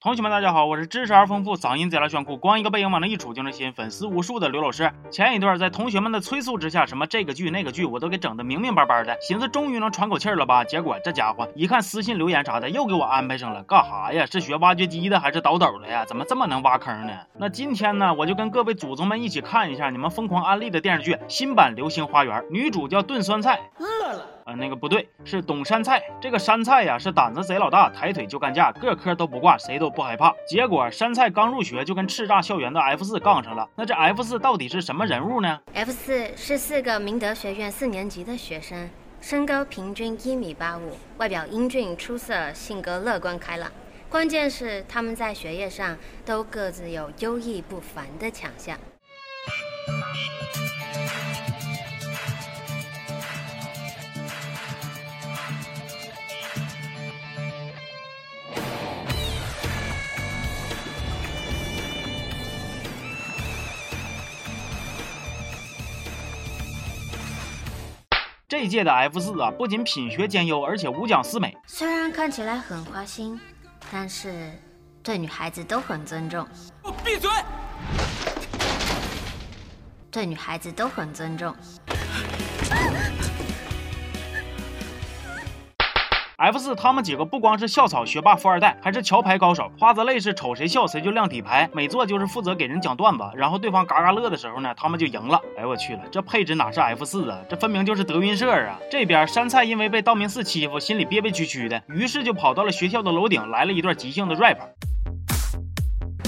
同学们，大家好，我是知识而丰富、嗓音贼拉炫酷、光一个背影往那一杵就能吸引粉丝无数的刘老师。前一段在同学们的催促之下，什么这个剧那个剧我都给整的明明白白的，寻思终于能喘口气了吧？结果这家伙一看私信留言啥的，又给我安排上了，干哈呀？是学挖掘机的还是倒斗的呀？怎么这么能挖坑呢？那今天呢，我就跟各位祖宗们一起看一下你们疯狂安利的电视剧新版《流星花园》，女主叫炖酸菜。饿了。呃，那个不对，是董山菜。这个山菜呀，是胆子贼老大，抬腿就干架，各科都不挂，谁都不害怕。结果山菜刚入学就跟叱咤校园的 F 四杠上了。那这 F 四到底是什么人物呢？F 四是四个明德学院四年级的学生，身高平均一米八五，外表英俊出色，性格乐观开朗。关键是他们在学业上都各自有优异不凡的强项。这届的 F 四啊，不仅品学兼优，而且五讲四美。虽然看起来很花心，但是对女孩子都很尊重。我闭嘴！对女孩子都很尊重。F 四他们几个不光是校草学霸富二代，还是桥牌高手。花子类是瞅谁笑谁就亮底牌，每座就是负责给人讲段子，然后对方嘎嘎乐的时候呢，他们就赢了。哎我去了，这配置哪是 F 四啊？这分明就是德云社啊！这边山菜因为被道明寺欺负，心里憋憋屈屈的，于是就跑到了学校的楼顶，来了一段即兴的 rap。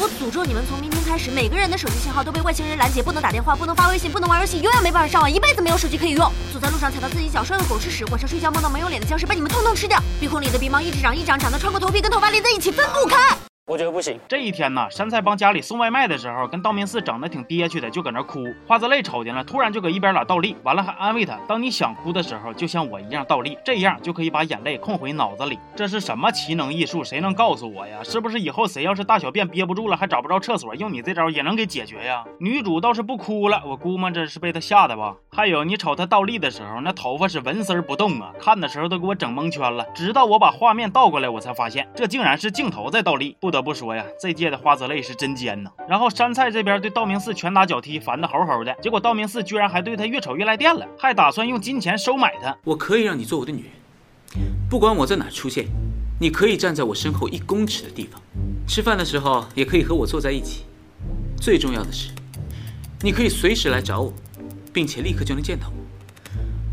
我诅咒你们，从明天开始，每个人的手机信号都被外星人拦截，不能打电话，不能发微信，不能玩游戏，永远没办法上网，一辈子没有手机可以用。走在路上踩到自己脚，摔个狗吃屎，晚上睡觉梦到没有脸的僵尸，把你们通通吃掉。鼻孔里的鼻毛一直长，一长长到穿过头皮，跟头发连在一起，分不开。我觉得不行。这一天呢，山菜帮家里送外卖的时候，跟道明寺整的挺憋屈的，就搁那哭。花泽类瞅见了，突然就搁一边拉倒立，完了还安慰他：当你想哭的时候，就像我一样倒立，这样就可以把眼泪控回脑子里。这是什么奇能异术？谁能告诉我呀？是不是以后谁要是大小便憋不住了，还找不着厕所，用你这招也能给解决呀？女主倒是不哭了，我估摸着是被他吓的吧。还有，你瞅他倒立的时候，那头发是纹丝不动啊，看的时候都给我整蒙圈了。直到我把画面倒过来，我才发现这竟然是镜头在倒立。不得不说呀，这。届的花泽类是真尖呐，然后山菜这边对道明寺拳打脚踢，烦得吼吼的，结果道明寺居然还对他越瞅越来电了，还打算用金钱收买他。我可以让你做我的女人，不管我在哪出现，你可以站在我身后一公尺的地方，吃饭的时候也可以和我坐在一起。最重要的是，你可以随时来找我，并且立刻就能见到我。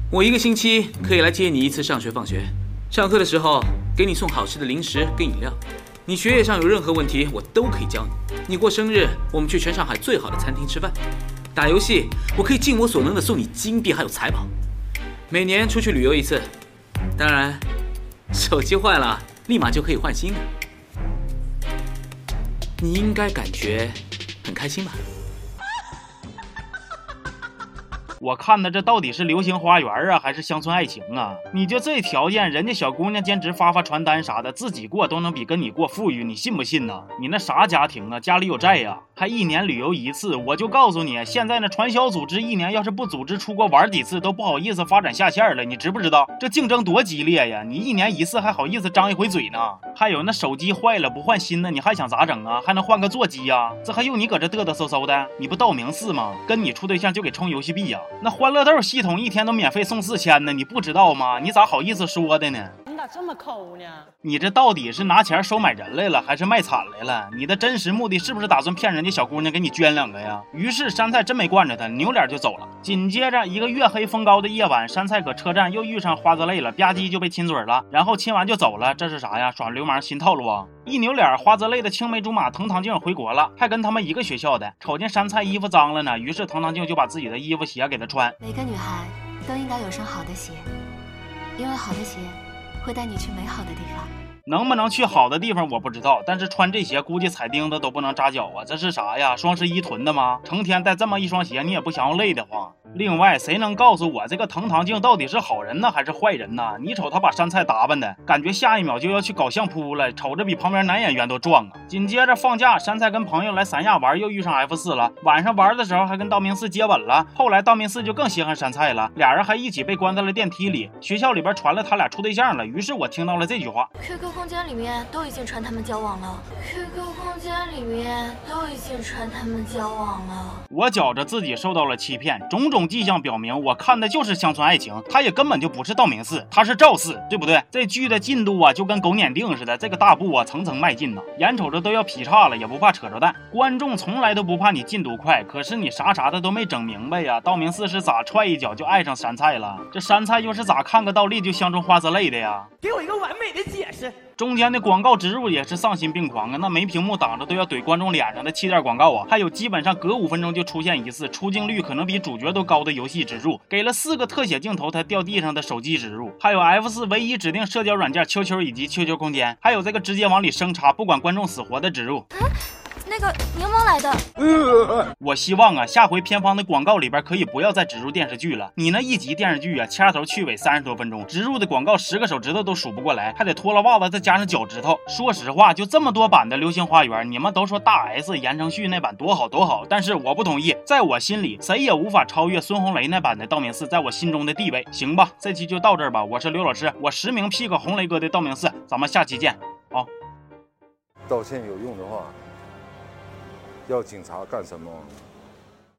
我一个星期可以来接你一次上学放学，上课的时候给你送好吃的零食跟饮料。你学业上有任何问题，我都可以教你。你过生日，我们去全上海最好的餐厅吃饭。打游戏，我可以尽我所能的送你金币还有财宝。每年出去旅游一次，当然，手机坏了立马就可以换新的。你应该感觉很开心吧？我看的这到底是流星花园啊，还是乡村爱情啊？你就这条件，人家小姑娘兼职发发传单啥的，自己过都能比跟你过富裕，你信不信呢？你那啥家庭啊，家里有债呀，还一年旅游一次。我就告诉你，现在那传销组织一年要是不组织出国玩几次，都不好意思发展下线了。你知不知道这竞争多激烈呀？你一年一次还好意思张一回嘴呢？还有那手机坏了不换新的，你还想咋整啊？还能换个座机呀？这还用你搁这嘚嘚嗖嗖的？你不道明寺吗？跟你处对象就给充游戏币呀？那欢乐豆系统一天都免费送四千呢，你不知道吗？你咋好意思说的呢？你咋这么抠呢？你这到底是拿钱收买人来了，还是卖惨来了？你的真实目的是不是打算骗人家小姑娘给你捐两个呀？于是山菜真没惯着他，扭脸就走了。紧接着一个月黑风高的夜晚，山菜搁车站又遇上花泽类了，吧唧就被亲嘴了，然后亲完就走了。这是啥呀？耍流氓新套路啊！一扭脸，花泽类的青梅竹马藤堂静回国了，还跟他们一个学校的。瞅见山菜衣服脏了呢，于是藤堂静就把自己的衣服鞋给他穿。每个女孩都应该有双好的鞋，因为好的鞋会带你去美好的地方。能不能去好的地方我不知道，但是穿这鞋估计踩钉子都不能扎脚啊！这是啥呀？双十一囤的吗？成天带这么一双鞋，你也不嫌累得慌？另外，谁能告诉我这个藤堂静到底是好人呢，还是坏人呢？你瞅他把山菜打扮的，感觉下一秒就要去搞相扑了，瞅着比旁边男演员都壮啊！紧接着放假，山菜跟朋友来三亚玩，又遇上 F 四了。晚上玩的时候还跟道明寺接吻了。后来道明寺就更稀罕山菜了，俩人还一起被关在了电梯里。学校里边传了他俩处对象了，于是我听到了这句话。空间里面都已经传他们交往了，QQ 空间里面都已经传他们交往了。我觉着自己受到了欺骗，种种迹象表明，我看的就是乡村爱情，他也根本就不是道明寺，他是赵四，对不对？这剧的进度啊，就跟狗撵腚似的，这个大步啊层层迈进呐，眼瞅着都要劈叉了，也不怕扯着蛋。观众从来都不怕你进度快，可是你啥啥的都没整明白呀。道明寺是咋踹一脚就爱上山菜了？这山菜又是咋看个倒立就相中花泽类的呀？给我一个完美的解释。中间的广告植入也是丧心病狂啊！那没屏幕挡着都要怼观众脸上的气垫广告啊！还有基本上隔五分钟就出现一次，出镜率可能比主角都高的游戏植入，给了四个特写镜头，他掉地上的手机植入，还有 F 四唯一指定社交软件 QQ 以及 QQ 空间，还有这个直接往里生插不管观众死活的植入。那个柠檬来的，我希望啊，下回偏方的广告里边可以不要再植入电视剧了。你那一集电视剧啊，掐头去尾三十多分钟，植入的广告十个手指头都数不过来，还得脱了袜子再加上脚趾头。说实话，就这么多版的《流星花园》，你们都说大 S 言承旭那版多好多好，但是我不同意，在我心里，谁也无法超越孙红雷那版的道明寺在我心中的地位。行吧，这期就到这儿吧。我是刘老师，我实名 pick 红雷哥的道明寺，咱们下期见。啊，道歉有用的话。要警察干什么？